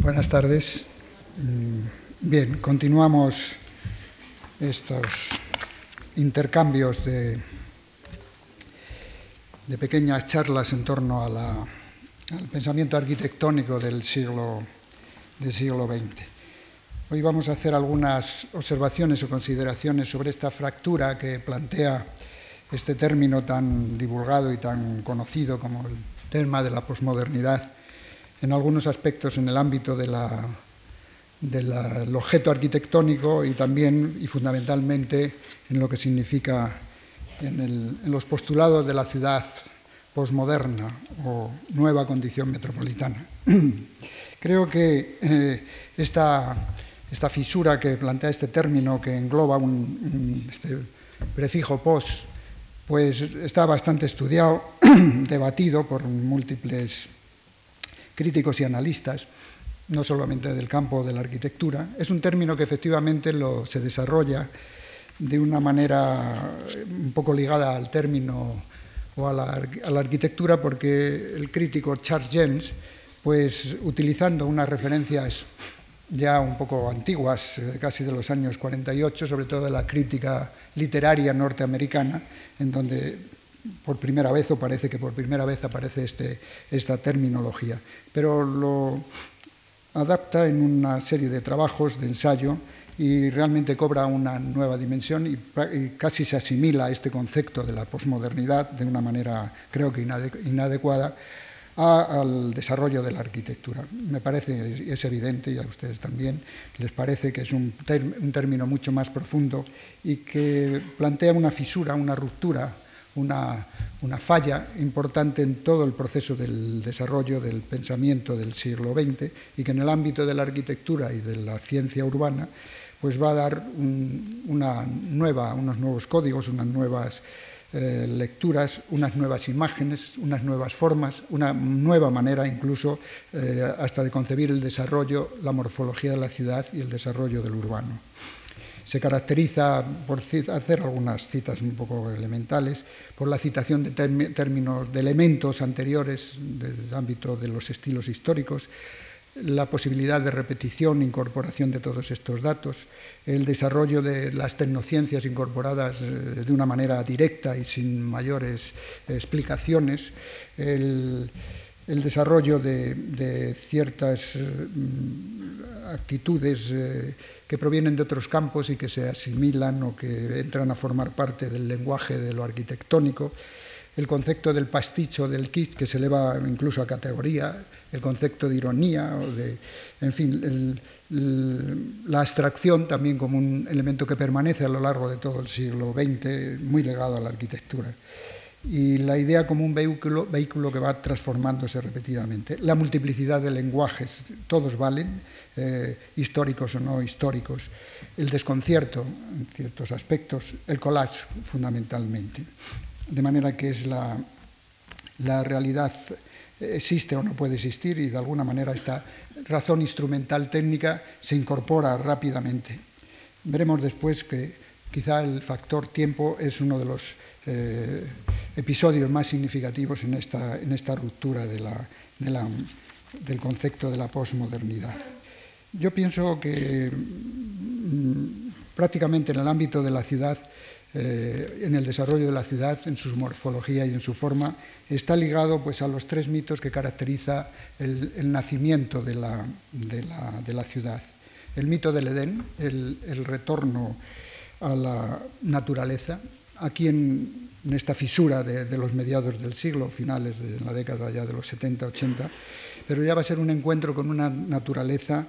Buenas tardes. Mm, bien, continuamos estos intercambios de, de pequeñas charlas en torno al pensamiento arquitectónico del siglo, del siglo XX. Hoy vamos a hacer algunas observaciones o consideraciones sobre esta fractura que plantea este término tan divulgado y tan conocido como el tema de la posmodernidad en algunos aspectos en el ámbito del objeto arquitectónico y también y fundamentalmente en lo que significa en, los postulados de la ciudad posmoderna o nueva condición metropolitana. Creo que eh, esta, fisura que plantea este término, que engloba un, este prefijo pos, pues está bastante estudiado, debatido por múltiples críticos y analistas, no solamente del campo de la arquitectura. Es un término que efectivamente se desarrolla de una manera un poco ligada al término o a la, arquitectura, porque el crítico Charles James, pues utilizando unas referencias ya un poco antiguas, eh, casi de los años 48, sobre todo de la crítica literaria norteamericana, en donde por primera vez, o parece que por primera vez aparece este, esta terminología, pero lo adapta en una serie de trabajos de ensayo y realmente cobra una nueva dimensión y, casi se asimila a este concepto de la posmodernidad de una manera, creo que inadecuada, al desarrollo de la arquitectura. Me parece, es evidente, y a ustedes también, les parece que es un, un término mucho más profundo y que plantea una fisura, una ruptura una, falla importante en todo el proceso del desarrollo del pensamiento del siglo XX y que en el ámbito de la arquitectura y de la ciencia urbana pues va a dar una nueva, unos nuevos códigos, unas nuevas eh, lecturas, unas nuevas imágenes, unas nuevas formas, una nueva manera incluso eh, hasta de concebir el desarrollo, la morfología de la ciudad y el desarrollo del urbano se caracteriza por hacer algunas citas un poco elementales, por la citación de términos, de elementos anteriores del ámbito de los estilos históricos, la posibilidad de repetición, incorporación de todos estos datos, el desarrollo de las tecnociencias incorporadas eh, de una manera directa y sin mayores explicaciones, el, desarrollo de, ciertas mm, actitudes eh, que provienen de otros campos y que se asimilan o que entran a formar parte del lenguaje de lo arquitectónico, el concepto del pasticho, del kit, que se eleva incluso a categoría, el concepto de ironía, o de, en fin, la abstracción también como un elemento que permanece a lo largo de todo el siglo XX, muy legado a la arquitectura y la idea como un vehículo, vehículo que va transformándose repetidamente. La multiplicidad de lenguajes, todos valen, eh, históricos o no históricos. El desconcierto en ciertos aspectos, el collage fundamentalmente. De manera que es la, la realidad existe o no puede existir y de alguna manera esta razón instrumental técnica se incorpora rápidamente. Veremos después que quizá el factor tiempo es uno de los eh, episodios más significativos en esta, en esta ruptura de la, del concepto de la posmodernidad. Yo pienso que mm, prácticamente en el ámbito de la ciudad, eh, en el desarrollo de la ciudad, en su morfología y en su forma, está ligado pues, a los tres mitos que caracteriza el, nacimiento de la, de, la, ciudad. El mito del Edén, el, retorno a la naturaleza, aquí en, esta fisura de, los mediados del siglo, finales de la década ya de los 70-80, pero ya va a ser un encuentro con una naturaleza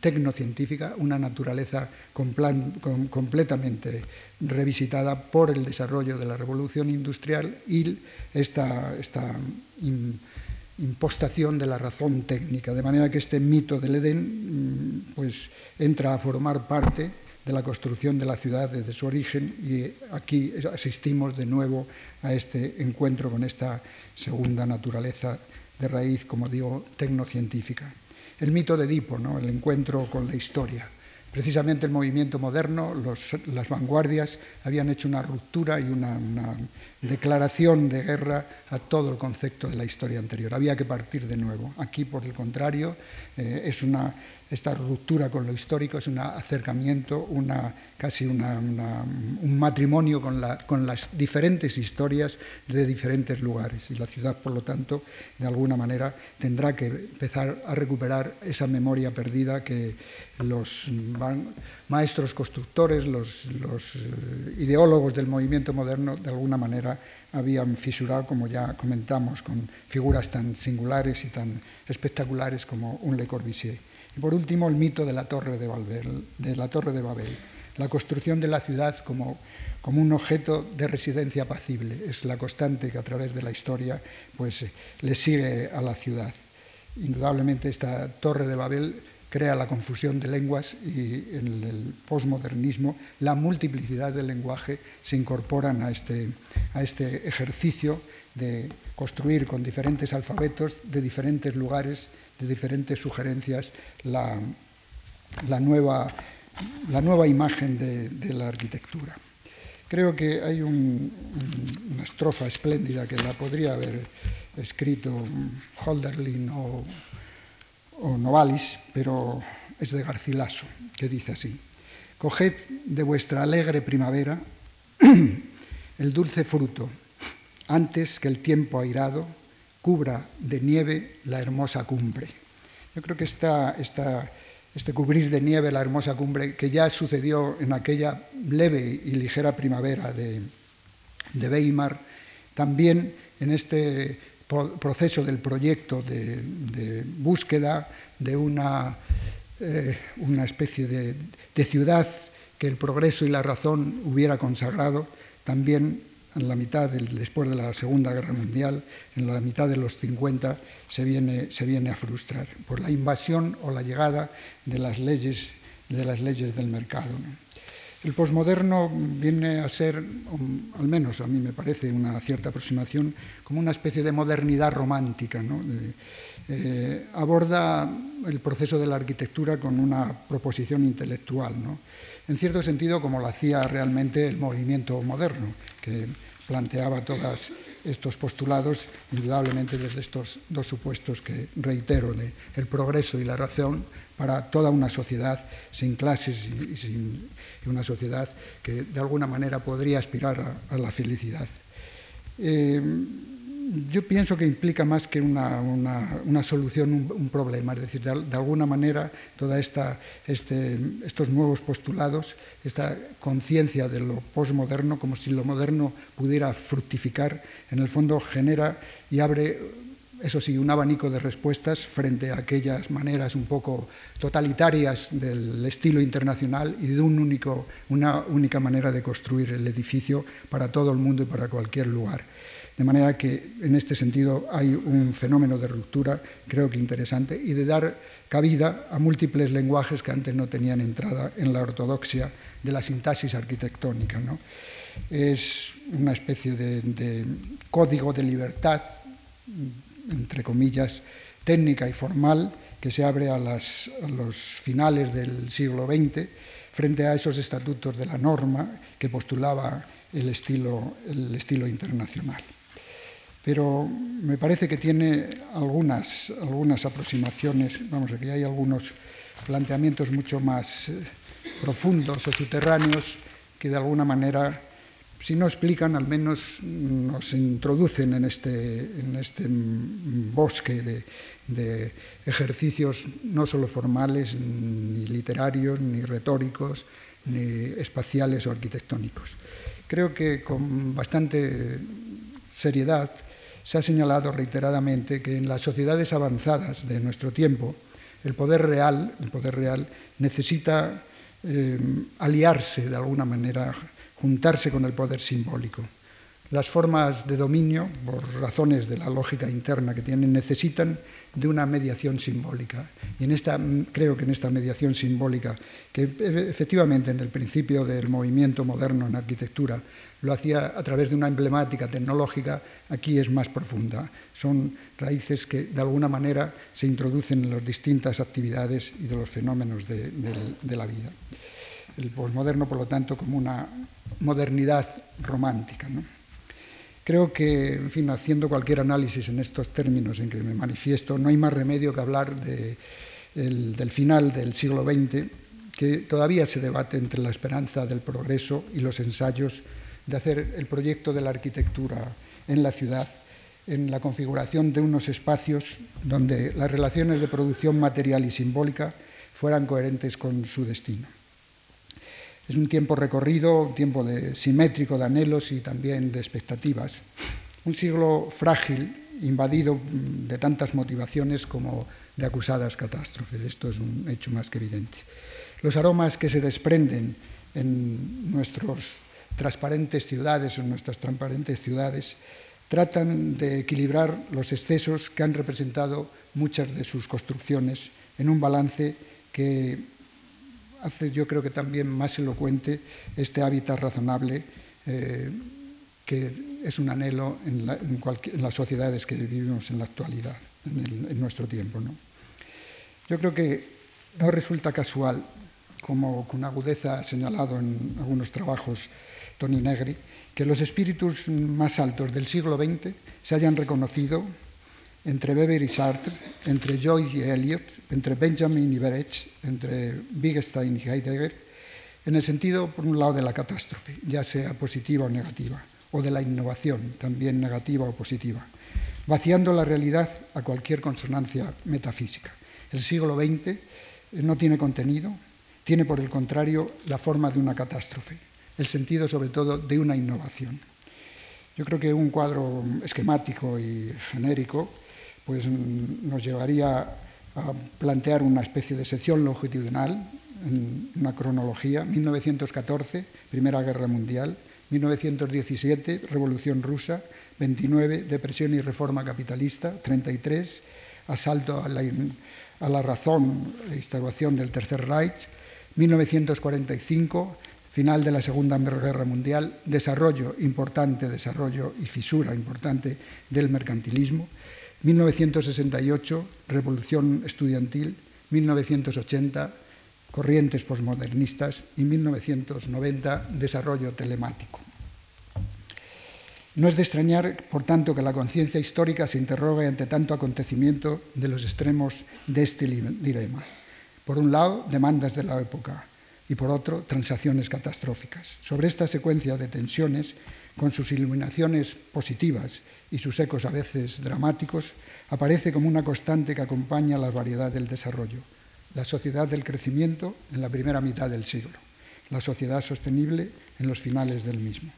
tecnocientífica, una naturaleza completamente revisitada por el desarrollo de la revolución industrial y esta, esta impostación de la razón técnica, de manera que este mito del Edén mm, pues, entra a formar parte de la construcción de la ciudad desde su origen y aquí asistimos de nuevo a este encuentro con esta segunda naturaleza de raíz, como digo, tecnocientífica. El mito de Edipo, el encuentro con la historia. Precisamente el movimiento moderno, las vanguardias, habían hecho una ruptura y una, declaración de guerra a todo el concepto de la historia anterior. Había que partir de nuevo. Aquí, por el contrario, eh, es una, esta ruptura con lo histórico es un acercamiento, una, casi un matrimonio con, las diferentes historias de diferentes lugares. Y la ciudad, por lo tanto, de alguna manera tendrá que empezar a recuperar esa memoria perdida que los maestros constructores, los, eh, ideólogos del movimiento moderno, de alguna manera habían fisurado, como ya comentamos, con figuras tan singulares y tan espectaculares como un Le Corbusier. Y por último, el mito de la Torre de, Babel, la construcción de la ciudad como, un objeto de residencia apacible. Es la constante que a través de la historia pues, le sigue a la ciudad. Indudablemente esta Torre de Babel crea la confusión de lenguas y en el posmodernismo la multiplicidad del lenguaje se incorporan a este, a este ejercicio de construir con diferentes alfabetos de diferentes lugares, de diferentes sugerencias, la, la, nueva, la nueva, imagen de, la arquitectura. Creo que hay una estrofa espléndida que la podría haber escrito Holderlin o o Novalis, pero es de Garcilaso, que dice así, Coged de vuestra alegre primavera el dulce fruto, antes que el tiempo airado cubra de nieve la hermosa cumbre. Yo creo que este cubrir de nieve la hermosa cumbre, que ya sucedió en aquella leve y ligera primavera de, de Weimar, también en este proceso del proyecto de, búsqueda de una, eh, una especie de, ciudad que el progreso y la razón hubiera consagrado, también en la mitad después de la Segunda Guerra Mundial, en la mitad de los 50, se viene, se viene a frustrar por la invasión o la llegada de las leyes, de las leyes del mercado. El posmoderno viene a ser, al menos a mí me parece una cierta aproximación, como una especie de modernidad romántica. Eh, aborda el proceso de la arquitectura con una proposición intelectual, en cierto sentido como lo hacía realmente el movimiento moderno, que planteaba todos estos postulados, indudablemente desde estos dos supuestos que reitero, de el progreso y la razón para toda una sociedad sin clases y, sin una sociedad que de alguna manera podría aspirar a, la felicidad. Eh, yo pienso que implica más que una, solución, un, problema, es decir, de, alguna manera todos este, estos nuevos postulados, esta conciencia de lo posmoderno, como si lo moderno pudiera fructificar, en el fondo genera y abre eso sí, un abanico de respuestas frente a aquellas maneras un poco totalitarias del estilo internacional y de un único, una única manera de construir el edificio para todo el mundo y para cualquier lugar. De manera que en este sentido hay un fenómeno de ruptura, creo que interesante, y de dar cabida a múltiples lenguajes que antes no tenían entrada en la ortodoxia de la sintaxis arquitectónica. ¿no? Es una especie de, código de libertad entre comillas, técnica y formal que se abre a, los finales del siglo XX frente a esos estatutos de la norma que postulaba el estilo internacional. Pero me parece que tiene algunas, algunas aproximaciones, vamos, aquí hay algunos planteamientos mucho más eh, profundos o subterráneos que de alguna manera si no explican, al menos nos introducen en este, este bosque de, ejercicios no solo formales, ni literarios, ni retóricos, ni espaciales o arquitectónicos. Creo que con bastante seriedad se ha señalado reiteradamente que en las sociedades avanzadas de nuestro tiempo el poder real, el poder real necesita eh, aliarse de alguna manera juntarse con el poder simbólico. Las formas de dominio, por razones de la lógica interna que tienen, necesitan de una mediación simbólica. Y en esta, creo que en esta mediación simbólica, que efectivamente en el principio del movimiento moderno en arquitectura lo hacía a través de una emblemática tecnológica, aquí es más profunda. Son raíces que de alguna manera se introducen en las distintas actividades y de los fenómenos de, la vida. El posmoderno, por lo tanto, como una modernidad romántica. Creo que, en fin, haciendo cualquier análisis en estos términos en que me manifiesto, no hay más remedio que hablar del final del siglo XX, que todavía se debate entre la esperanza del progreso y los ensayos de hacer el proyecto de la arquitectura en la ciudad, en la configuración de unos espacios donde las relaciones de producción material y simbólica fueran coherentes con su destino. Es un tiempo recorrido, un tiempo de, simétrico de anhelos y también de expectativas. Un siglo frágil, invadido de tantas motivaciones como de acusadas catástrofes. Esto es un hecho más que evidente. Los aromas que se desprenden en nuestras transparentes ciudades, en nuestras transparentes ciudades, tratan de equilibrar los excesos que han representado muchas de sus construcciones en un balance que hace yo creo que también más elocuente este hábitat razonable eh, que es un anhelo en, las sociedades que vivimos en la actualidad, en, nuestro tiempo. Yo creo que no resulta casual, como con agudeza ha señalado en algunos trabajos Tony Negri, que los espíritus más altos del siglo XX se hayan reconocido entre Weber y Sartre, entre Joyce y Eliot, entre Benjamin y Brecht, entre Wittgenstein y Heidegger, en el sentido, por un lado, de la catástrofe, ya sea positiva o negativa, o de la innovación, también negativa o positiva, vaciando la realidad a cualquier consonancia metafísica. El siglo XX no tiene contenido, tiene por el contrario la forma de una catástrofe, el sentido sobre todo de una innovación. Yo creo que un cuadro esquemático y genérico pues nos llevaría a plantear una especie de sección longitudinal, una cronología, 1914, Primera Guerra Mundial, 1917, Revolución Rusa, 29, Depresión y Reforma Capitalista, 33, Asalto a la, a la razón e instauración del Tercer Reich, 1945, final de la Segunda Guerra Mundial, desarrollo importante, desarrollo y fisura importante del mercantilismo, 1968, Revolución Estudiantil, 1980, Corrientes posmodernistas y 1990, Desarrollo telemático. No es de extrañar, por tanto, que la conciencia histórica se interrogue ante tanto acontecimiento de los extremos de este dilema. Por un lado, demandas de la época y por otro, transacciones catastróficas. Sobre esta secuencia de tensiones, con sus iluminaciones positivas y sus ecos a veces dramáticos, aparece como una constante que acompaña la variedad del desarrollo, la sociedad del crecimiento en la primera mitad del siglo, la sociedad sostenible en los finales del mismo,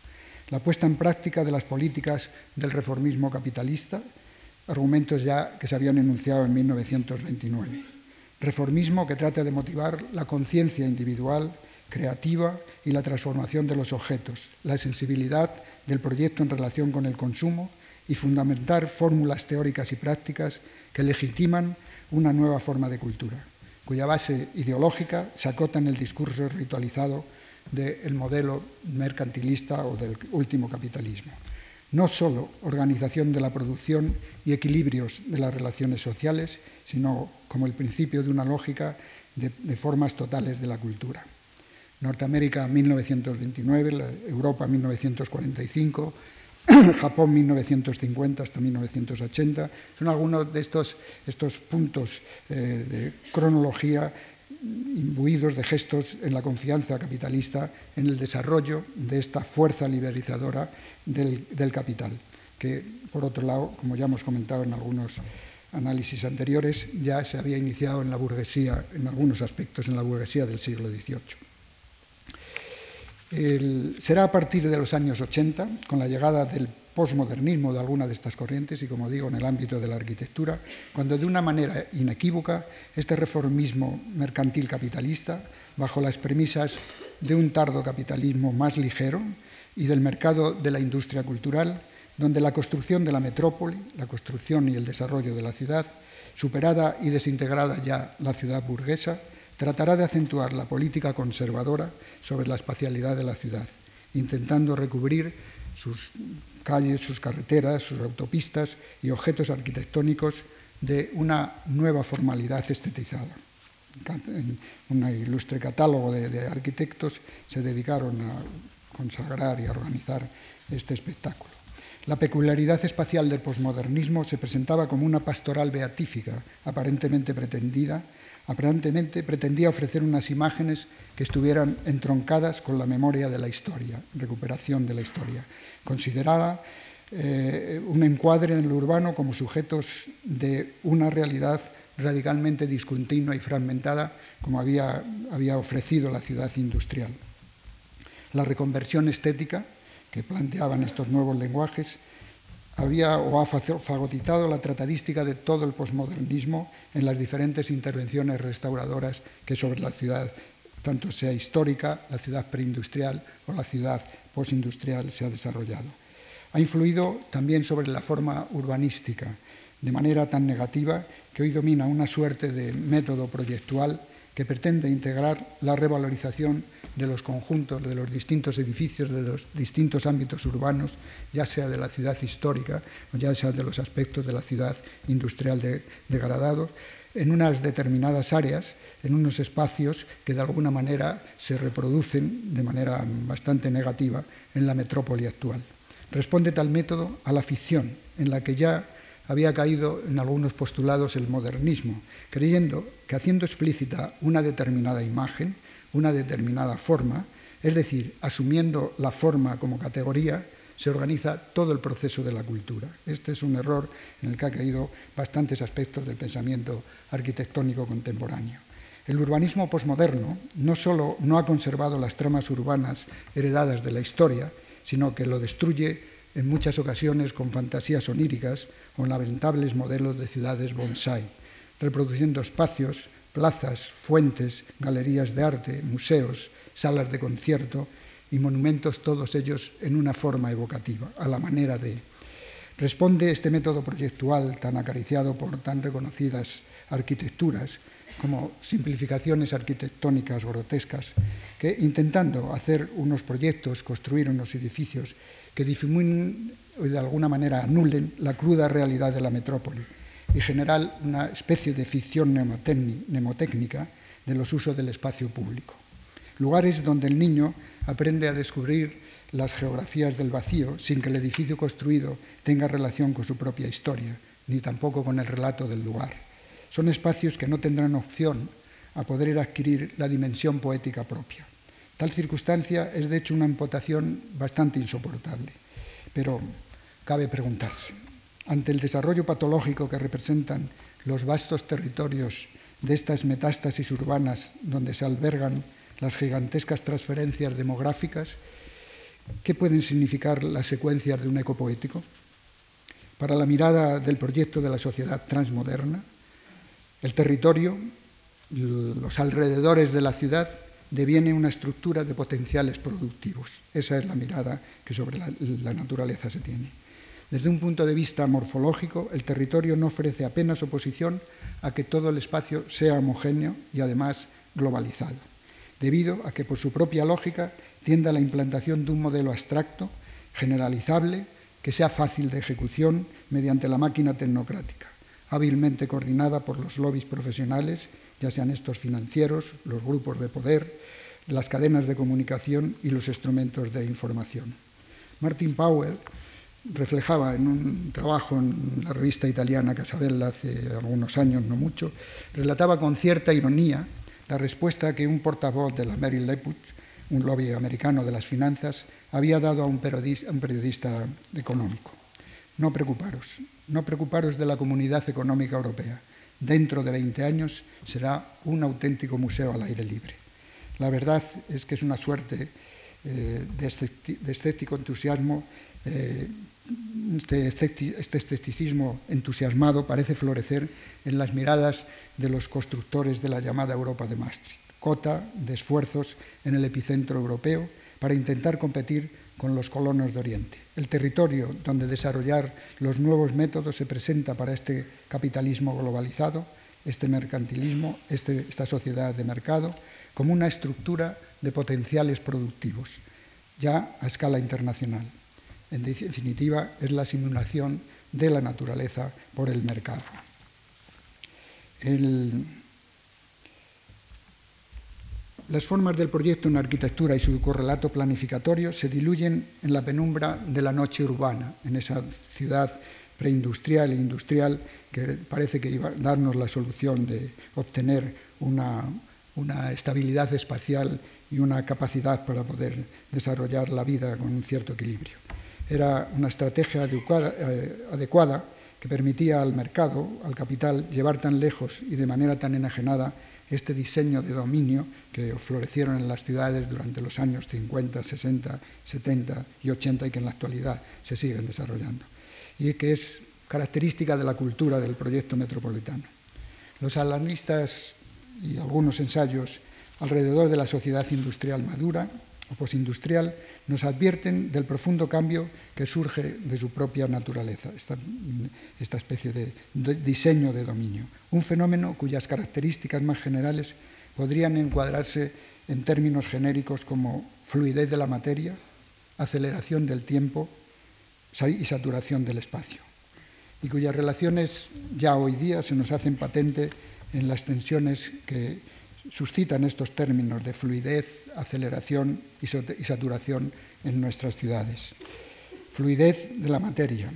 la puesta en práctica de las políticas del reformismo capitalista, argumentos ya que se habían enunciado en 1929, reformismo que trata de motivar la conciencia individual, creativa y la transformación de los objetos, la sensibilidad del proyecto en relación con el consumo y fundamentar fórmulas teóricas y prácticas que legitiman una nueva forma de cultura, cuya base ideológica se acota en el discurso ritualizado del modelo mercantilista o del último capitalismo. No solo organización de la producción y equilibrios de las relaciones sociales, sino como el principio de una lógica de, formas totales de la cultura. Norteamérica 1929, Europa 1945, Japón 1950 hasta 1980. Son algunos de estos, estos puntos eh, de cronología imbuidos de gestos en la confianza capitalista en el desarrollo de esta fuerza liberalizadora del, del capital, que por otro lado, como ya hemos comentado en algunos análisis anteriores, ya se había iniciado en la burguesía, en algunos aspectos, en la burguesía del siglo XVIII será a partir de los años 80, con la llegada del posmodernismo de alguna de estas corrientes y, como digo, en el ámbito de la arquitectura, cuando de una manera inequívoca este reformismo mercantil capitalista, bajo las premisas de un tardo capitalismo más ligero, y del mercado de la industria cultural, donde la construcción de la metrópoli, la construcción y el desarrollo de la ciudad, superada y desintegrada ya la ciudad burguesa, tratará de acentuar la política conservadora sobre la espacialidad de la ciudad, intentando recubrir sus calles, sus carreteras, sus autopistas y objetos arquitectónicos de una nueva formalidad estetizada. En un ilustre catálogo de, de arquitectos se dedicaron a consagrar y a organizar este espectáculo. La peculiaridad espacial del posmodernismo se presentaba como una pastoral beatífica, aparentemente pretendida, aparentemente pretendía ofrecer unas imágenes que estuvieran entroncadas con la memoria de la historia, recuperación de la historia, considerada eh, un encuadre en lo urbano como sujetos de una realidad radicalmente discontinua y fragmentada como había, había ofrecido la ciudad industrial. La reconversión estética que planteaban estos nuevos lenguajes, había o ha fagotizado la tratadística de todo el posmodernismo en las diferentes intervenciones restauradoras que sobre la ciudad, tanto sea histórica, la ciudad preindustrial o la ciudad postindustrial, se ha desarrollado. Ha influido también sobre la forma urbanística, de manera tan negativa que hoy domina una suerte de método proyectual que pretende integrar la revalorización de los conjuntos, de los distintos edificios, de los distintos ámbitos urbanos, ya sea de la ciudad histórica o ya sea de los aspectos de la ciudad industrial degradados, en unas determinadas áreas, en unos espacios que de alguna manera se reproducen de manera bastante negativa en la metrópoli actual. Responde tal método a la ficción, en la que ya había caído en algunos postulados el modernismo, creyendo que haciendo explícita una determinada imagen, una determinada forma, es decir, asumiendo la forma como categoría, se organiza todo el proceso de la cultura. Este es un error en el que ha caído bastantes aspectos del pensamiento arquitectónico contemporáneo. El urbanismo posmoderno no solo no ha conservado las tramas urbanas heredadas de la historia, sino que lo destruye en muchas ocasiones con fantasías oníricas o lamentables modelos de ciudades bonsai, reproduciendo espacios plazas, fuentes, galerías de arte, museos, salas de concierto y monumentos, todos ellos en una forma evocativa, a la manera de... Responde este método proyectual tan acariciado por tan reconocidas arquitecturas como simplificaciones arquitectónicas grotescas, que intentando hacer unos proyectos, construir unos edificios que difuminen de alguna manera anulen la cruda realidad de la metrópoli y general una especie de ficción mnemotécnica de los usos del espacio público. Lugares donde el niño aprende a descubrir las geografías del vacío sin que el edificio construido tenga relación con su propia historia, ni tampoco con el relato del lugar. Son espacios que no tendrán opción a poder adquirir la dimensión poética propia. Tal circunstancia es de hecho una imputación bastante insoportable, pero cabe preguntarse, ante el desarrollo patológico que representan los vastos territorios de estas metástasis urbanas donde se albergan las gigantescas transferencias demográficas, ¿qué pueden significar las secuencias de un eco poético? Para la mirada del proyecto de la sociedad transmoderna, el territorio, los alrededores de la ciudad, deviene una estructura de potenciales productivos. Esa es la mirada que sobre la, naturaleza se tiene. Desde un punto de vista morfológico, el territorio no ofrece apenas oposición a que todo el espacio sea homogéneo y además globalizado, debido a que por su propia lógica tiende a la implantación de un modelo abstracto, generalizable, que sea fácil de ejecución mediante la máquina tecnocrática, hábilmente coordinada por los lobbies profesionales, ya sean estos financieros, los grupos de poder, las cadenas de comunicación y los instrumentos de información. Martin Powell reflejaba en un trabajo en la revista italiana Casabella hace algunos años, no mucho, relataba con cierta ironía la respuesta que un portavoz de la Merrill Leput, un lobby americano de las finanzas, había dado a un periodista, un periodista económico. No preocuparos, no preocuparos de la comunidad económica europea. Dentro de 20 años será un auténtico museo al aire libre. La verdad es que es una suerte eh, de, escéptico entusiasmo eh, este, este escepticismo entusiasmado parece florecer en las miradas de los constructores de la llamada Europa de Maastricht, cota de esfuerzos en el epicentro europeo para intentar competir con los colonos de Oriente. El territorio donde desarrollar los nuevos métodos se presenta para este capitalismo globalizado, este mercantilismo, este, esta sociedad de mercado, como una estructura de potenciales productivos, ya a escala internacional. En definitiva, es la simulación de la naturaleza por el mercado. las formas del proyecto en arquitectura y su correlato planificatorio se diluyen en la penumbra de la noche urbana, en esa ciudad preindustrial e industrial que parece que iba a darnos la solución de obtener una, una estabilidad espacial y una capacidad para poder desarrollar la vida con un cierto equilibrio. Era una estrategia adecuada, eh, adecuada que permitía al mercado, al capital, llevar tan lejos y de manera tan enajenada este diseño de dominio que florecieron en las ciudades durante los años 50, 60, 70 y 80 y que en la actualidad se siguen desarrollando. Y que es característica de la cultura del proyecto metropolitano. Los analistas y algunos ensayos alrededor de la sociedad industrial madura o posindustrial nos advierten del profundo cambio que surge de su propia naturaleza, esta, esta especie de, diseño de dominio, un fenómeno cuyas características más generales podrían encuadrarse en términos genéricos como fluidez de la materia, aceleración del tiempo y saturación del espacio, y cuyas relaciones ya hoy día se nos hacen patente en las tensiones que suscitan estos términos de fluidez, aceleración y saturación en nuestras ciudades. Fluidez de la materia,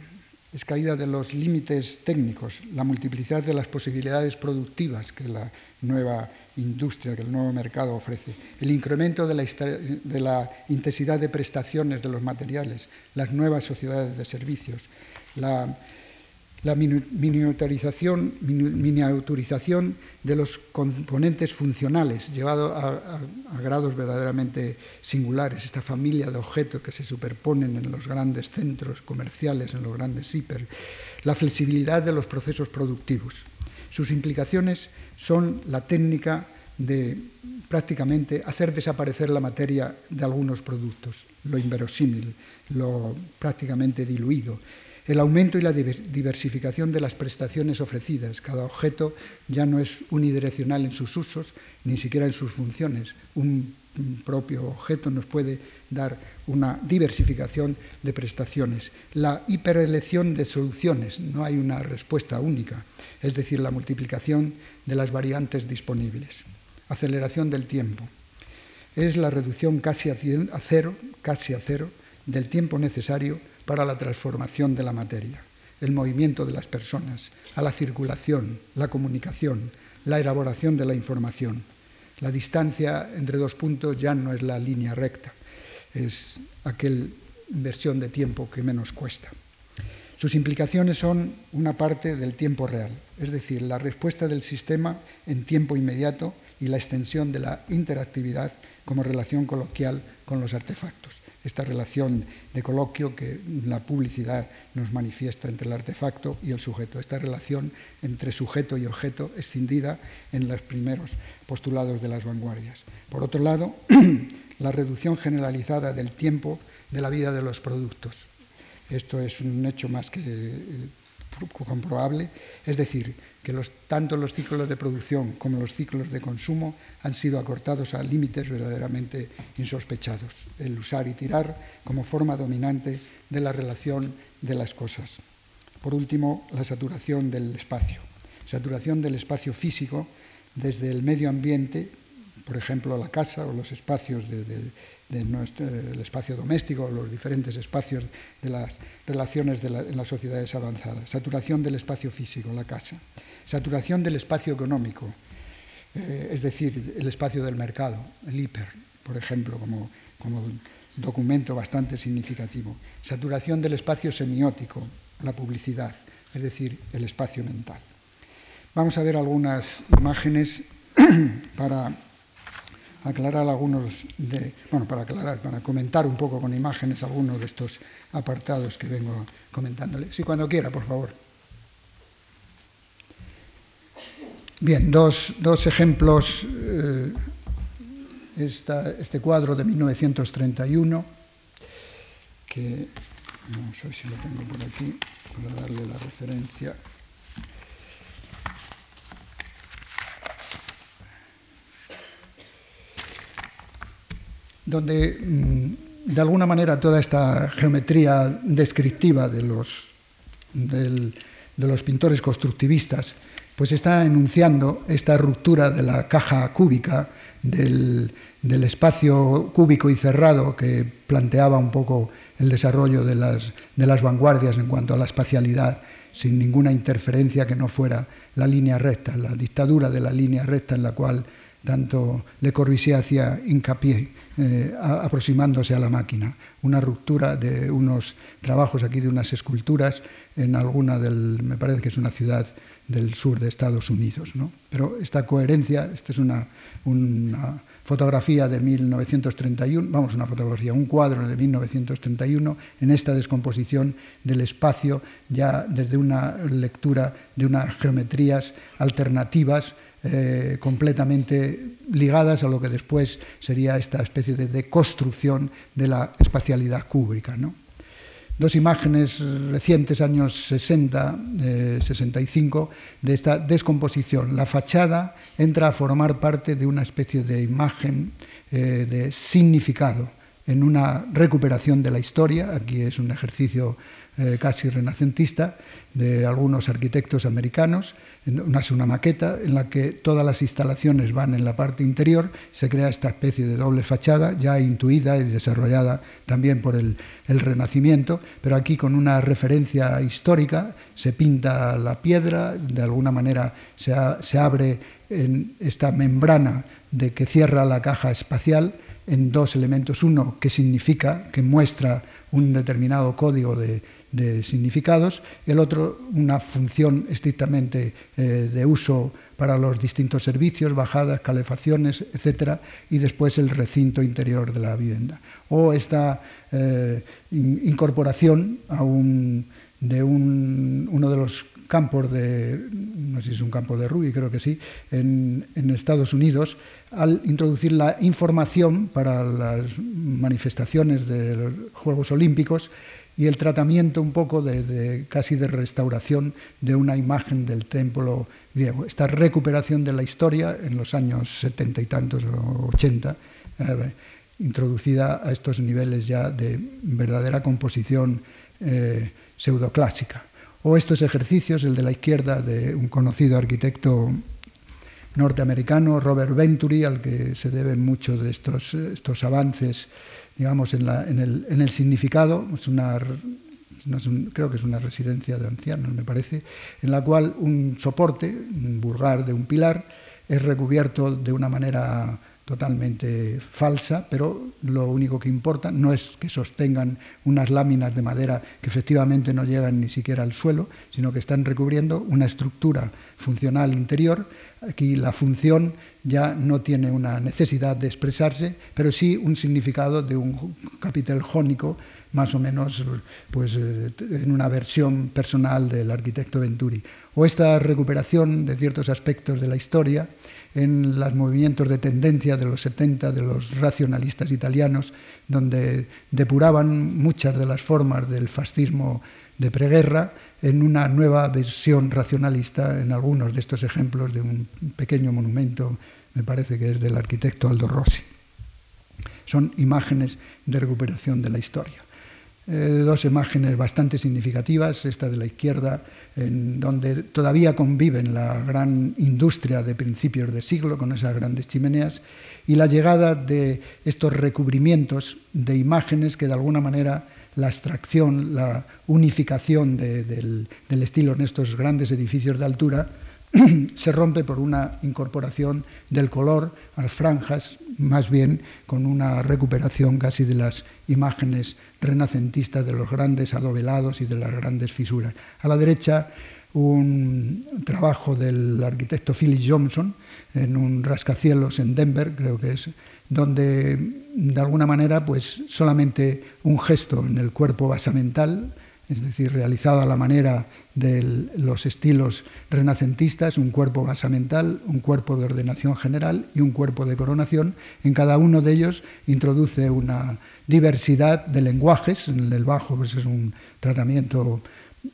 es caída de los límites técnicos, la multiplicidad de las posibilidades productivas que la nueva industria, que el nuevo mercado ofrece, el incremento de la, de la intensidad de prestaciones de los materiales, las nuevas sociedades de servicios, la la miniaturización, miniaturización de los componentes funcionales, llevado a, grados verdaderamente singulares, esta familia de objetos que se superponen en los grandes centros comerciales, en los grandes hiper, la flexibilidad de los procesos productivos. Sus implicaciones son la técnica de prácticamente hacer desaparecer la materia de algunos productos, lo inverosímil, lo prácticamente diluido, el aumento y la diversificación de las prestaciones ofrecidas. Cada objeto ya no es unidireccional en sus usos, ni siquiera en sus funciones. Un propio objeto nos puede dar una diversificación de prestaciones. La hiperelección de soluciones, no hay una respuesta única, es decir, la multiplicación de las variantes disponibles. Aceleración del tiempo. Es la reducción casi a cero, casi a cero del tiempo necesario para la transformación de la materia, el movimiento de las personas, a la circulación, la comunicación, la elaboración de la información. La distancia entre dos puntos ya no es la línea recta, es aquella inversión de tiempo que menos cuesta. Sus implicaciones son una parte del tiempo real, es decir, la respuesta del sistema en tiempo inmediato y la extensión de la interactividad como relación coloquial con los artefactos esta relación de coloquio que la publicidad nos manifiesta entre el artefacto y el sujeto, esta relación entre sujeto y objeto escindida en los primeros postulados de las vanguardias. Por otro lado, la reducción generalizada del tiempo de la vida de los productos. Esto es un hecho más que eh, comprobable, es decir, que tanto los ciclos de producción como los ciclos de consumo han sido acortados a límites verdaderamente insospechados, el usar y tirar como forma dominante de la relación de las cosas. Por último, la saturación del espacio. Saturación del espacio físico desde el medio ambiente, por ejemplo, la casa o los espacios de, del espacio doméstico, los diferentes espacios de las relaciones en las sociedades avanzadas. Saturación del espacio físico, la casa. Saturación del espacio económico, eh, es decir, el espacio del mercado, el hiper, por ejemplo, como, como documento bastante significativo. Saturación del espacio semiótico, la publicidad, es decir, el espacio mental. Vamos a ver algunas imágenes para aclarar algunos de, bueno, para aclarar, para comentar un poco con imágenes algunos de estos apartados que vengo comentándole. Sí, cuando quiera, por favor. Bien, dos, dos ejemplos. Eh, este cuadro de 1931 que, no sé si lo tengo por aquí, para darle la referencia. donde mm, de alguna manera toda esta geometría descriptiva de los, de los pintores constructivistas pues está enunciando esta ruptura de la caja cúbica, del, espacio cúbico y cerrado que planteaba un poco el desarrollo de las, de las vanguardias en cuanto a la espacialidad, sin ninguna interferencia que no fuera la línea recta, la dictadura de la línea recta en la cual tanto Le Corbusier hacía hincapié eh, aproximándose a la máquina. Una ruptura de unos trabajos aquí, de unas esculturas en alguna del, me parece que es una ciudad del sur de Estados Unidos. ¿no? Pero esta coherencia, esta es una, una fotografía de 1931, vamos, una fotografía, un cuadro de 1931, en esta descomposición del espacio, ya desde una lectura de unas geometrías alternativas, eh, completamente ligadas a lo que después sería esta especie de deconstrucción de la espacialidad cúbrica. ¿no? dos imágenes recientes, años 60, 65, eh, de esta descomposición. La fachada entra a formar parte de una especie de imagen eh, de significado en una recuperación de la historia. Aquí es un ejercicio eh, casi renacentista de algunos arquitectos americanos. Es una maqueta en la que todas las instalaciones van en la parte interior, se crea esta especie de doble fachada ya intuida y desarrollada también por el, Renacimiento, pero aquí con una referencia histórica. Se pinta la piedra, de alguna manera se, se abre en esta membrana de que cierra la caja espacial en dos elementos, uno que significa, que muestra un determinado código de, de significados, el otro una función estrictamente eh, de uso para los distintos servicios, bajadas, calefacciones, etcétera, y después el recinto interior de la vivienda. O esta eh, incorporación de un, uno de los campos de, no sé si es un campo de Ruby, creo que sí, en Estados Unidos, al introducir la información para las manifestaciones de los Juegos Olímpicos, y el tratamiento un poco de, casi de restauración de una imagen del templo griego. Esta recuperación de la historia en los años setenta y tantos o ochenta, eh, introducida a estos niveles ya de verdadera composición eh, pseudoclásica. O estos ejercicios, el de la izquierda de un conocido arquitecto norteamericano, Robert Venturi, al que se deben muchos de estos, estos avances digamos, en, el, significado, es una, creo que es una residencia de ancianos, me parece, en la cual un soporte, un burgar de un pilar, es recubierto de una manera totalmente falsa, pero lo único que importa no es que sostengan unas láminas de madera que efectivamente no llegan ni siquiera al suelo, sino que están recubriendo una estructura funcional interior. Aquí la función ya no tiene una necesidad de expresarse, pero sí un significado de un capitel jónico, más o menos pues, eh, en una versión personal del arquitecto Venturi. O esta recuperación de ciertos aspectos de la historia en los movimientos de tendencia de los 70 de los racionalistas italianos, donde depuraban muchas de las formas del fascismo de preguerra en una nueva versión racionalista en algunos de estos ejemplos de un pequeño monumento me parece que es del arquitecto Aldo Rossi. Son imágenes de recuperación de la historia. Eh, dos imágenes bastante significativas, esta de la izquierda, en donde todavía conviven la gran industria de principios de siglo con esas grandes chimeneas, y la llegada de estos recubrimientos de imágenes que de alguna manera la abstracción, la unificación del, del estilo en estos grandes edificios de altura, se rompe por una incorporación del color a las franjas, más bien con una recuperación casi de las imágenes renacentistas de los grandes adovelados y de las grandes fisuras. A la derecha, un trabajo del arquitecto Philip Johnson en un rascacielos en Denver, creo que es, donde de alguna manera pues solamente un gesto en el cuerpo basamental es decir, realizado a la manera de los estilos renacentistas, un cuerpo basamental, un cuerpo de ordenación general y un cuerpo de coronación. En cada uno de ellos introduce una diversidad de lenguajes. En el bajo pues, es un tratamiento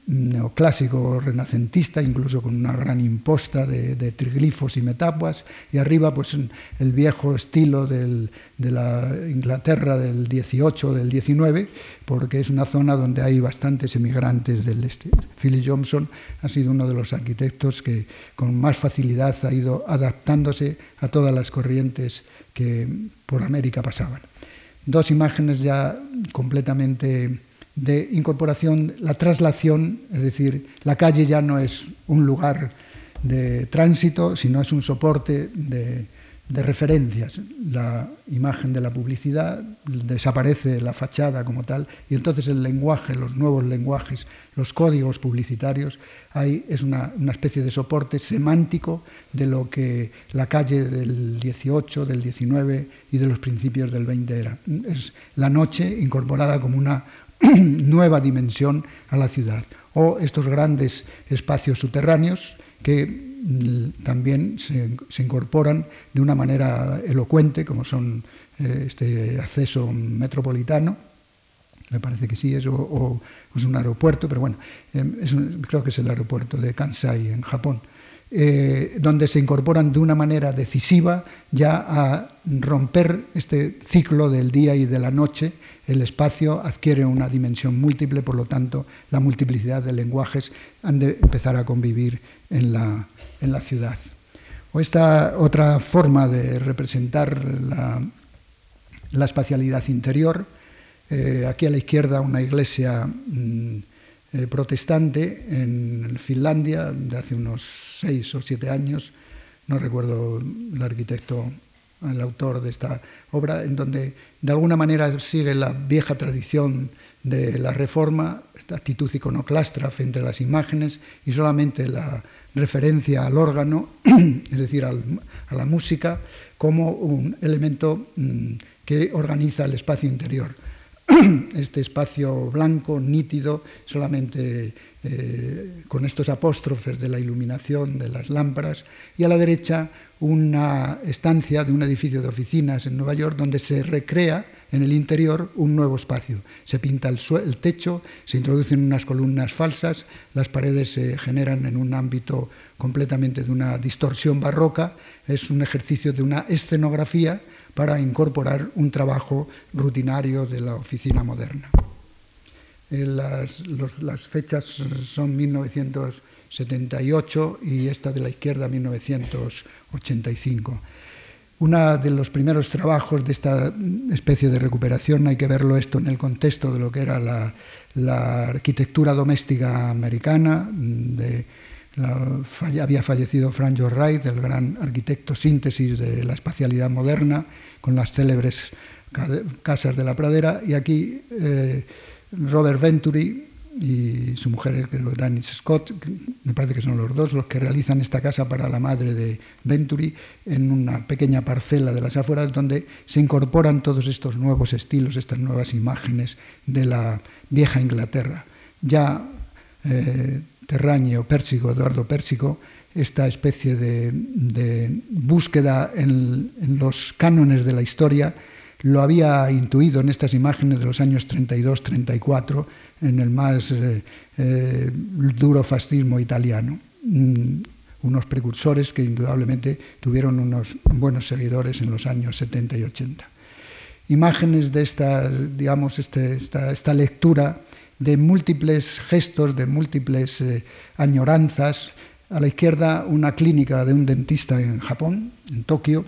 neoclásico renacentista, incluso con una gran imposta de, triglifos y metápuas, y arriba pues el viejo estilo de la Inglaterra del 18, del 19, porque es una zona donde hay bastantes emigrantes del este. Philip Johnson ha sido uno de los arquitectos que con más facilidad ha ido adaptándose a todas las corrientes que por América pasaban. Dos imágenes ya completamente de incorporación, la traslación, es decir, la calle ya no es un lugar de tránsito, sino es un soporte de, referencias. La imagen de la publicidad desaparece la fachada como tal y entonces el lenguaje, los nuevos lenguajes, los códigos publicitarios, ahí es una, una especie de soporte semántico de lo que la calle del 18, del 19 y de los principios del 20 era. Es la noche incorporada como una nueva dimensión a la ciudad. O estos grandes espacios subterráneos que mm, también se, incorporan de una manera elocuente, como son eh, este acceso metropolitano, me parece que sí, es, o, es un aeropuerto, pero bueno, em, creo que es el aeropuerto de Kansai en Japón. Eh, donde se incorporan de una manera decisiva ya a romper este ciclo del día y de la noche. El espacio adquiere una dimensión múltiple, por lo tanto, la multiplicidad de lenguajes han de empezar a convivir en la, en la ciudad. O esta otra forma de representar la, la espacialidad interior, eh, aquí a la izquierda una iglesia mm, eh, protestante en Finlandia de hace unos seis o siete años, no recuerdo el arquitecto, el autor de esta obra, en donde de alguna manera sigue la vieja tradición de la reforma, esta actitud iconoclastra frente a las imágenes y solamente la referencia al órgano, es decir, a la música, como un elemento mm, que organiza el espacio interior. este espacio blanco, nítido, solamente eh, con estos apóstrofes de la iluminación de las lámparas, y a la derecha una estancia de un edificio de oficinas en Nueva York donde se recrea en el interior un nuevo espacio. Se pinta el, el techo, se introducen unas columnas falsas, las paredes se generan en un ámbito completamente de una distorsión barroca, es un ejercicio de una escenografía para incorporar un trabajo rutinario de la oficina moderna. Eh, las, fechas son 1978 y esta de la izquierda 1985. Uno de los primeros trabajos de esta especie de recuperación, hay que verlo esto en el contexto de lo que era la, la arquitectura doméstica americana, de había fallecido Frank Wright, el gran arquitecto síntesis de la espacialidad moderna, con las célebres casas de la pradera, y aquí eh, Robert Venturi y su mujer, creo Scott, me parece que son los dos los que realizan esta casa para la madre de Venturi en una pequeña parcela de las afueras donde se incorporan todos estos nuevos estilos, estas nuevas imágenes de la vieja Inglaterra. Ya eh, Terraño, Pérsico, Eduardo Pérsico, esta especie de, búsqueda en, los cánones de la historia, lo había intuido en estas imágenes de los años 32-34, en el más eh, eh, duro fascismo italiano. Mm, unos precursores que indudablemente tuvieron unos buenos seguidores en los años 70 y 80. Imágenes de esta, digamos, este, esta lectura de múltiples gestos, de múltiples eh, añoranzas. A la izquierda una clínica de un dentista en Japón, en Tokio,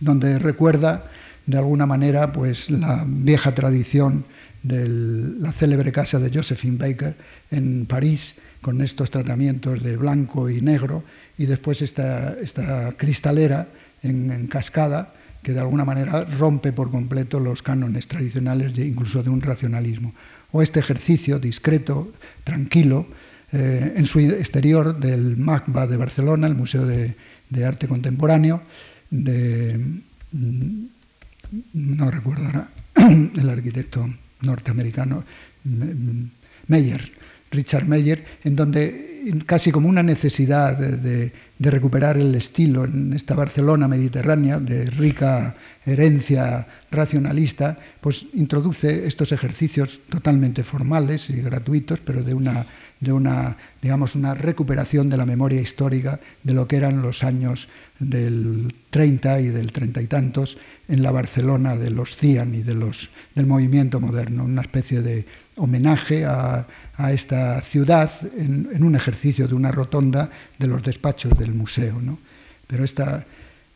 donde recuerda de alguna manera pues, la vieja tradición de la célebre casa de Josephine Baker en París, con estos tratamientos de blanco y negro, y después esta, esta cristalera en, cascada, que de alguna manera rompe por completo los cánones tradicionales, incluso de un racionalismo o este ejercicio discreto, tranquilo, eh, en su exterior del MACBA de Barcelona, el Museo de, Arte Contemporáneo, de, mm, no recuerdo ahora, el arquitecto norteamericano, mm, Meyer, Richard Meyer, en donde casi como una necesidad de, recuperar el estilo en esta Barcelona mediterránea de rica herencia racionalista, pues introduce estos ejercicios totalmente formales y gratuitos, pero de una, de una, digamos, una recuperación de la memoria histórica de lo que eran los años del 30 y del treinta y tantos en la Barcelona de los Cian y de los, del movimiento moderno, una especie de homenaje a, esta ciudad en, un ejercicio de una rotonda de los despachos del museo. ¿no? Pero esta,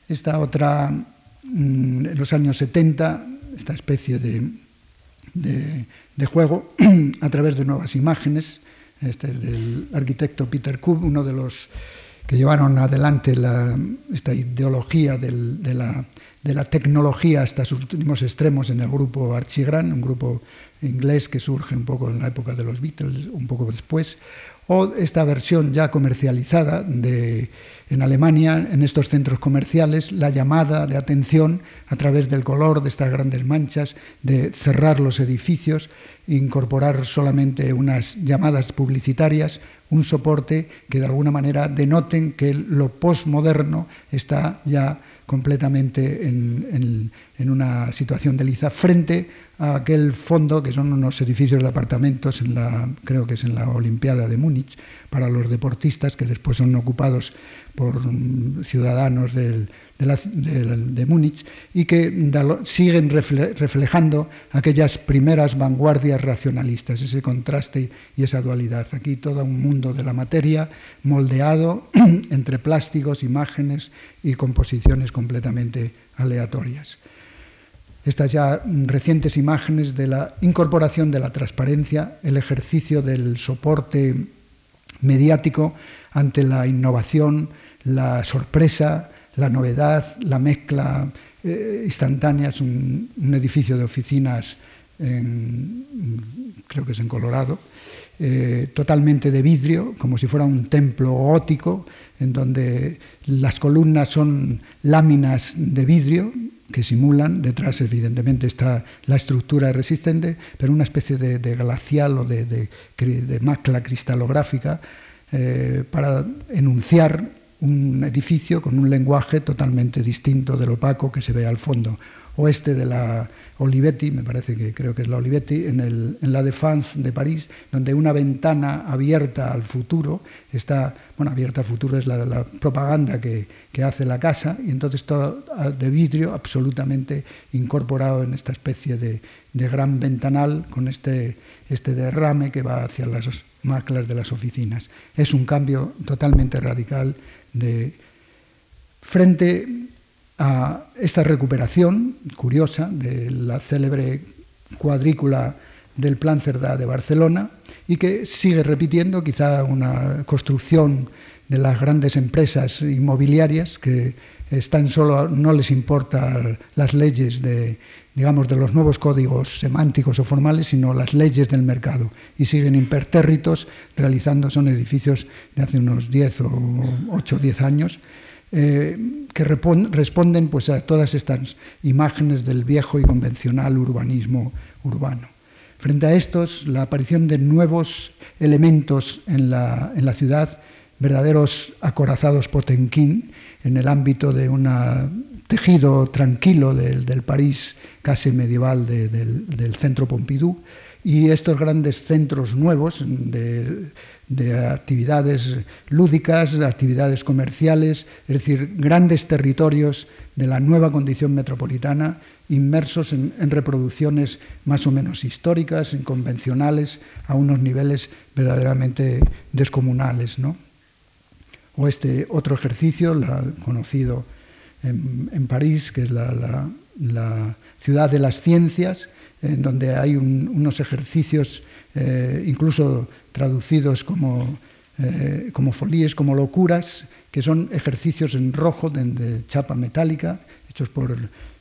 esta otra, mm, en los años 70, esta especie de, de, juego a través de nuevas imágenes, este es del arquitecto Peter Kub, uno de los que llevaron adelante esta ideología de, la, tecnología hasta sus últimos extremos en el grupo Archigran, un grupo inglés que surge un poco en la época de los Beatles, un poco después, o esta versión ya comercializada de, en Alemania, en estos centros comerciales, la llamada de atención a través del color de estas grandes manchas, de cerrar los edificios, incorporar solamente unas llamadas publicitarias, un soporte que de alguna manera denoten que lo postmoderno está ya completamente en, una situación de liza frente a aquel fondo que son unos edificios de apartamentos en la creo que es en la Olimpiada de Múnich para los deportistas que después son ocupados por ciudadanos de, Múnich y que siguen reflejando aquellas primeras vanguardias racionalistas, ese contraste y esa dualidad. Aquí todo un mundo de la materia moldeado entre plásticos, imágenes y composiciones completamente aleatorias. Estas ya recientes imágenes de la incorporación de la transparencia, el ejercicio del soporte mediático ante la innovación, la sorpresa, la novedad, la mezcla eh, instantánea. Es un, edificio de oficinas, creo que es en Colorado, eh, totalmente de vidrio, como si fuera un templo gótico, en donde las columnas son láminas de vidrio que simulan, detrás evidentemente está la estructura resistente, pero una especie de, glacial o de, de, macla cristalográfica eh, para enunciar un edificio con un lenguaje totalmente distinto del opaco que se ve al fondo oeste de la Olivetti, me parece que creo que es la Olivetti, en, el, en la Défense de París, donde una ventana abierta al futuro está, bueno, abierta al futuro es la, propaganda que, hace la casa, y entonces todo de vidrio absolutamente incorporado en esta especie de, de gran ventanal con este, este derrame que va hacia las maclas de las oficinas. Es un cambio totalmente radical de, frente a esta recuperación curiosa de la célebre cuadrícula del Plan Cerdá de Barcelona y que sigue repitiendo quizá una construcción de las grandes empresas inmobiliarias que están solo no les importa las leyes de digamos de los nuevos códigos semánticos o formales sino las leyes del mercado y siguen impertérritos realizando son edificios de hace unos 10 o 8 o 10 años eh, que responden pues, a todas estas imágenes del viejo y convencional urbanismo urbano. Frente a estos, la aparición de nuevos elementos en la, en la ciudad, verdaderos acorazados potenquín, en el ámbito de un tejido tranquilo del, del París casi medieval del, del centro Pompidou, y estos grandes centros nuevos de, actividades lúdicas, de actividades comerciales, es decir, grandes territorios de la nueva condición metropolitana inmersos en, reproducciones más o menos históricas, convencionales, a unos niveles verdaderamente descomunales. ¿no? O este otro ejercicio, la, conocido en, París, que es la ciudad de las ciencias, en donde hay unos ejercicios eh, incluso traducidos como, eh, como folíes, como locuras, que son ejercicios en rojo de chapa metálica, hechos por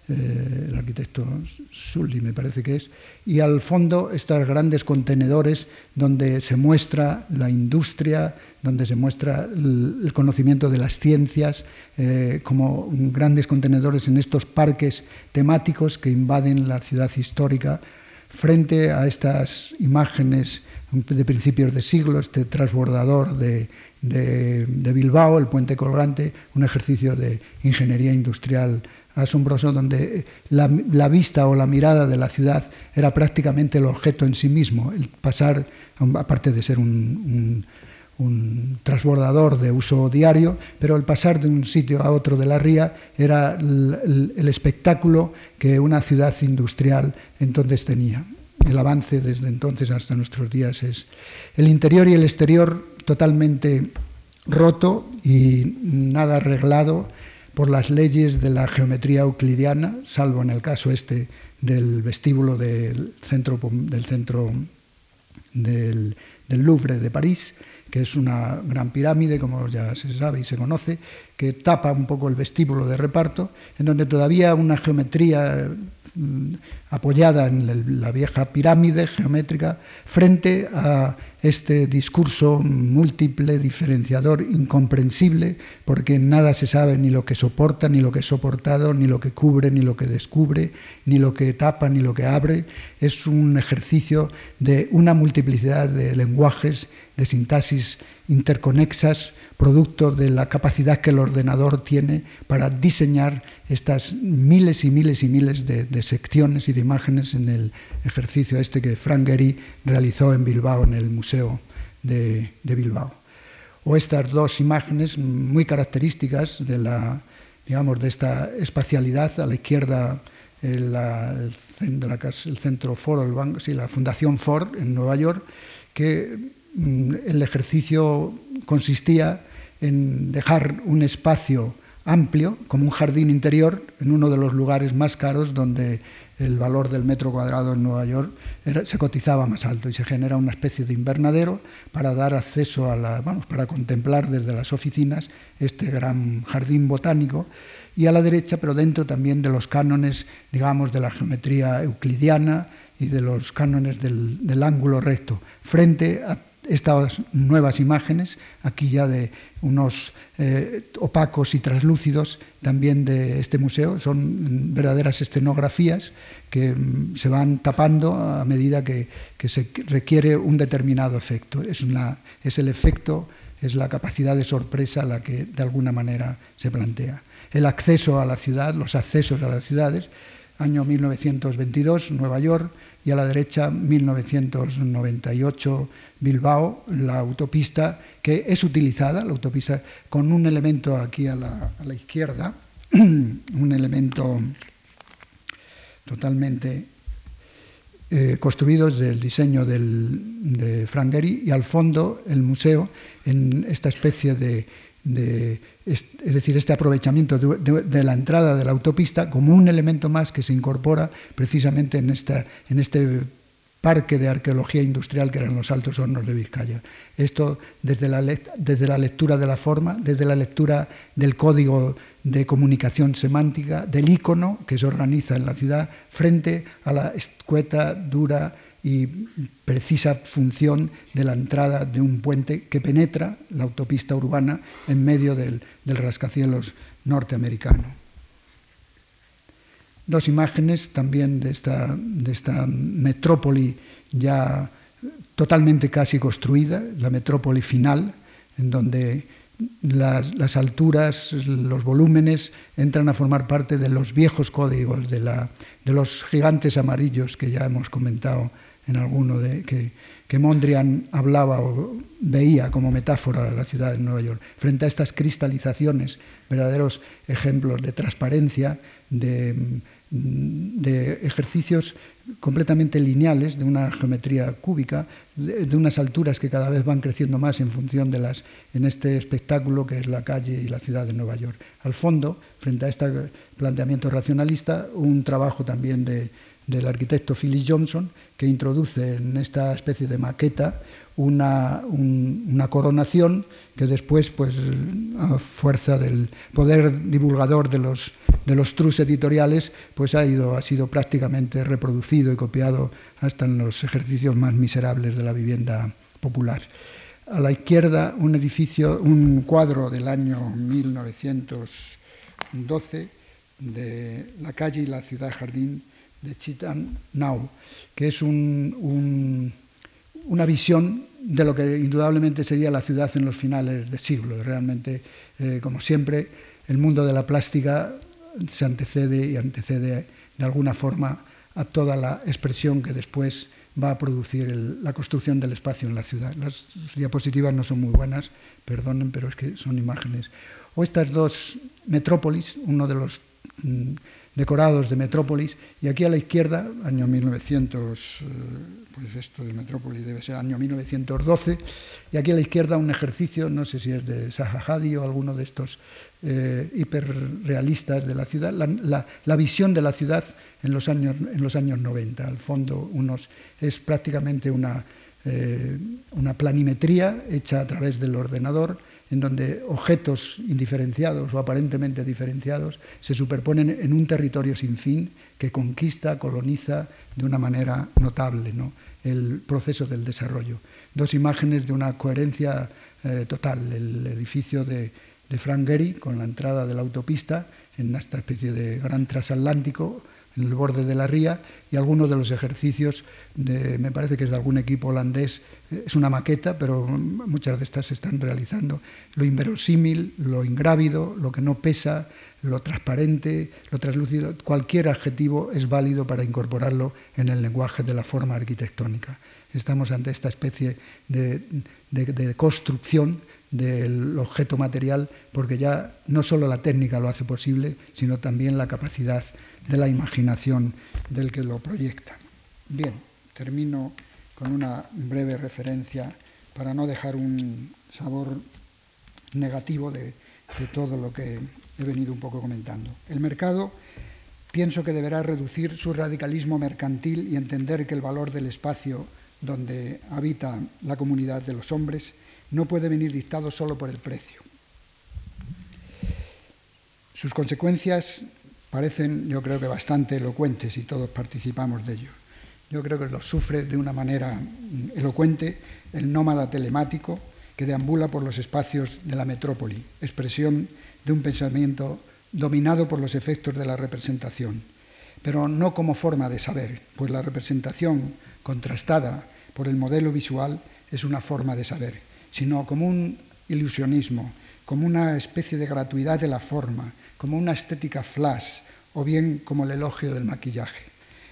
eh, el arquitecto Sully, me parece que es, y al fondo estos grandes contenedores donde se muestra la industria, donde se muestra el, conocimiento de las ciencias, eh, como grandes contenedores en estos parques temáticos que invaden la ciudad histórica frente a estas imágenes de principios de siglo, este transbordador de, Bilbao, el puente colgante, un ejercicio de ingeniería industrial asombroso donde la, vista o la mirada de la ciudad era prácticamente el objeto en sí mismo, el pasar, aparte de ser un transbordador de uso diario, pero el pasar de un sitio a otro de la ría era el, espectáculo que una ciudad industrial entonces tenía. El avance desde entonces hasta nuestros días es el interior y el exterior totalmente roto y nada arreglado por las leyes de la geometría euclidiana, salvo en el caso este del vestíbulo del, centro del Louvre de París, que es una gran pirámide, como ya se sabe y se conoce, que tapa un poco el vestíbulo de reparto, en donde todavía una geometría mm, apoyada en la vieja pirámide geométrica frente a este discurso múltiple, diferenciador, incomprensible, porque nada se sabe ni lo que soporta, ni lo que es soportado, ni lo que cubre, ni lo que descubre, ni lo que tapa, ni lo que abre. Es un ejercicio de una multiplicidad de lenguajes, de sintaxis interconexas, producto de la capacidad que el ordenador tiene para diseñar estas miles y miles y miles de, secciones y de imágenes en el ejercicio este que Frank Gehry realizó en Bilbao, en el Museo de, Bilbao. O estas dos imágenes muy características de, la, digamos, de esta espacialidad, a la izquierda el, el centro Ford, el banco, sí, la Fundación Ford en Nueva York, que mm, el ejercicio consistía en dejar un espacio amplio, como un jardín interior, en uno de los lugares más caros donde el valor del metro cuadrado en Nueva York se cotizaba más alto y se genera una especie de invernadero para dar acceso a la, para contemplar desde las oficinas este gran jardín botánico y a la derecha, pero dentro también de los cánones, digamos, de la geometría euclidiana y de los cánones del, ángulo recto, frente a estas nuevas imágenes, aquí ya de unos eh, opacos y traslúcidos también de este museo, son verdaderas escenografías que mm, se van tapando a medida que, se requiere un determinado efecto. Es, es el efecto, es la capacidad de sorpresa la que de alguna manera se plantea. El acceso a la ciudad, los accesos a las ciudades, año 1922, Nueva York, y a la derecha 1998 Bilbao, la autopista que es utilizada, la autopista con un elemento aquí a la, izquierda, un elemento totalmente eh, construido desde el diseño de Frank y al fondo el museo en esta especie de es, decir, este aprovechamiento de, la entrada de la autopista como un elemento más que se incorpora precisamente en, esta, en este parque de arqueología industrial que eran los altos hornos de Vizcaya. Esto desde la, desde la lectura de la forma, desde la lectura del código de comunicación semántica, del icono que se organiza en la ciudad frente a la escueta, dura, y precisa función de la entrada de un puente que penetra la autopista urbana en medio del, rascacielos norteamericano. Dos imágenes también de esta, de esta metrópoli ya totalmente casi construida, la metrópoli final, en donde las, las, alturas, los volúmenes entran a formar parte de los viejos códigos, de, la, de los gigantes amarillos que ya hemos comentado en alguno de que, que, Mondrian hablaba o veía como metáfora de la ciudad de Nueva York. Frente a estas cristalizaciones, verdaderos ejemplos de transparencia, de, ejercicios completamente lineales, de una geometría cúbica, de, de, unas alturas que cada vez van creciendo más en función de las, en este espectáculo que es la calle y la ciudad de Nueva York. Al fondo, frente a este planteamiento racionalista, un trabajo también de, del arquitecto Phyllis Johnson, que introduce en esta especie de maqueta una, coronación que después, pues, a fuerza del poder divulgador de los, de los trus editoriales, pues ha, ido, ha sido prácticamente reproducido y copiado hasta en los ejercicios más miserables de la vivienda popular. A la izquierda, un edificio, un cuadro del año 1912 de la calle y la ciudad jardín de Chitan Now, que es una visión de lo que indudablemente sería la ciudad en los finales de siglo. Realmente, eh, como siempre, el mundo de la plástica se antecede y antecede de alguna forma a toda la expresión que después va a producir la construcción del espacio en la ciudad. Las diapositivas no son muy buenas, perdonen, pero es que son imágenes. O estas dos metrópolis, uno de los mm, decorados de Metrópolis, y aquí a la izquierda, año 1900, eh, pues esto de Metrópolis debe ser año 1912, y aquí a la izquierda un ejercicio, no sé si es de Zaha o alguno de estos eh, hiperrealistas de la ciudad, la, visión de la ciudad en los, años, en los años 90. Al fondo unos, es prácticamente una, eh, una planimetría hecha a través del ordenador, en donde objetos indiferenciados o aparentemente diferenciados se superponen en un territorio sin fin que conquista, coloniza de una manera notable el proceso del desarrollo. Dos imágenes de una coherencia eh, total. El edificio de, Frank Gehry con la entrada de la autopista en esta especie de gran transatlántico en el borde de la ría y algunos de los ejercicios, de, me parece que es de algún equipo holandés, es una maqueta, pero muchas de estas se están realizando. Lo inverosímil, lo ingrávido, lo que no pesa, lo transparente, lo translúcido, cualquier adjetivo es válido para incorporarlo en el lenguaje de la forma arquitectónica. Estamos ante esta especie de, de construcción del objeto material, porque ya no solo la técnica lo hace posible, sino también la capacidad de la imaginación del que lo proyecta. Bien, termino con una breve referencia para no dejar un sabor negativo de, todo lo que he venido un poco comentando. El mercado pienso que deberá reducir su radicalismo mercantil y entender que el valor del espacio donde habita la comunidad de los hombres no puede venir dictado solo por el precio. Sus consecuencias parecen, yo creo que bastante elocuentes y todos participamos de ello. Yo creo que lo sufre de una manera elocuente el nómada telemático que deambula por los espacios de la metrópoli, expresión de un pensamiento dominado por los efectos de la representación, pero no como forma de saber, pues la representación contrastada por el modelo visual es una forma de saber, sino como un ilusionismo, como una especie de gratuidad de la forma, como una estética flash o bien como el elogio del maquillaje.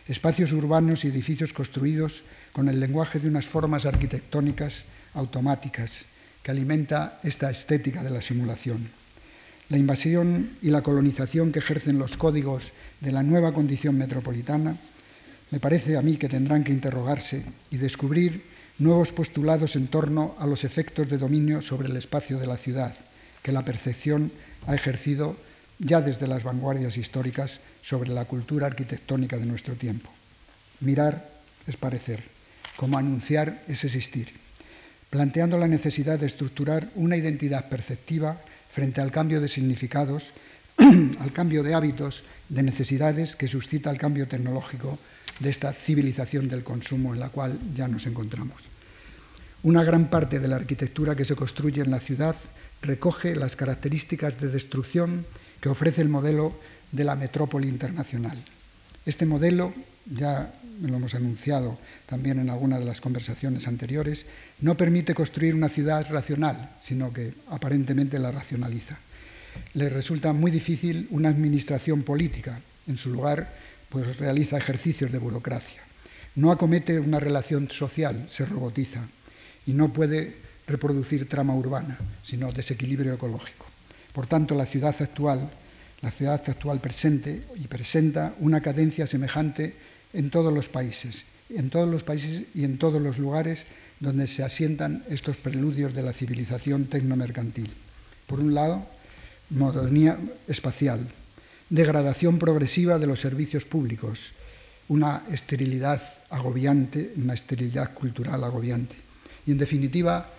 Espacios urbanos y edificios construidos con el lenguaje de unas formas arquitectónicas automáticas que alimenta esta estética de la simulación. La invasión y la colonización que ejercen los códigos de la nueva condición metropolitana me parece a mí que tendrán que interrogarse y descubrir nuevos postulados en torno a los efectos de dominio sobre el espacio de la ciudad que la percepción ha ejercido ya desde las vanguardias históricas sobre la cultura arquitectónica de nuestro tiempo. Mirar es parecer, como anunciar es existir, planteando la necesidad de estructurar una identidad perceptiva frente al cambio de significados, al cambio de hábitos, de necesidades que suscita el cambio tecnológico de esta civilización del consumo en la cual ya nos encontramos. Una gran parte de la arquitectura que se construye en la ciudad recoge las características de destrucción que ofrece el modelo de la metrópoli internacional. Este modelo, ya lo hemos anunciado también en alguna de las conversaciones anteriores, no permite construir una ciudad racional, sino que aparentemente la racionaliza. Le resulta muy difícil una administración política. En su lugar, pues realiza ejercicios de burocracia. No acomete una relación social, se robotiza y no puede reproducir trama urbana, sino desequilibrio ecológico. Por tanto, la ciudad actual, la ciudad actual presente y presenta una cadencia semejante en todos los países, en todos los países y en todos los lugares donde se asientan estos preludios de la civilización tecnomercantil. Por un lado, modernidad espacial, degradación progresiva de los servicios públicos, una esterilidad agobiante, una esterilidad cultural agobiante. Y en definitiva,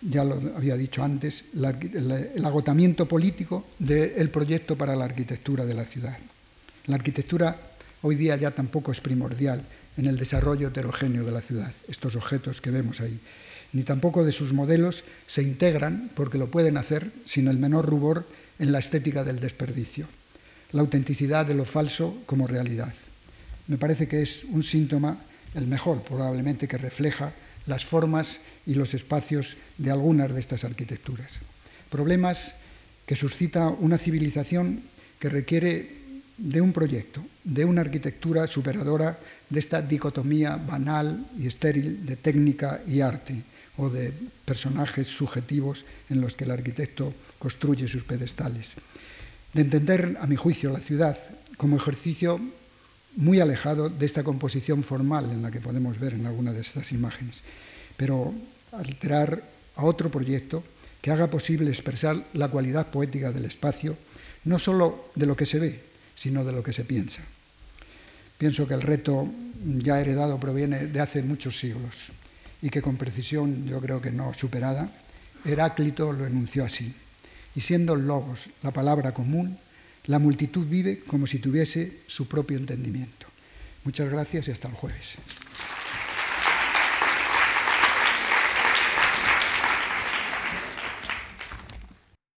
ya lo había dicho antes, el agotamiento político del proyecto para la arquitectura de la ciudad. La arquitectura hoy día ya tampoco es primordial en el desarrollo heterogéneo de la ciudad, estos objetos que vemos ahí, ni tampoco de sus modelos se integran, porque lo pueden hacer sin el menor rubor, en la estética del desperdicio, la autenticidad de lo falso como realidad. me parece que es un síntoma, el mejor probablemente, que refleja las formas y los espacios de algunas de estas arquitecturas. Problemas que suscita una civilización que requiere de un proyecto, de una arquitectura superadora de esta dicotomía banal y estéril de técnica y arte, o de personajes subjetivos en los que el arquitecto construye sus pedestales. De entender, a mi juicio, la ciudad como ejercicio muy alejado de esta composición formal en la que podemos ver en alguna de estas imágenes, pero alterar a otro proyecto que haga posible expresar la cualidad poética del espacio, no sólo de lo que se ve, sino de lo que se piensa. Pienso que el reto ya heredado proviene de hace muchos siglos y que con precisión, yo creo que no superada, Heráclito lo enunció así. Y siendo logos la palabra común, la multitud vive como si tuviese su propio entendimiento. Muchas gracias y hasta el jueves.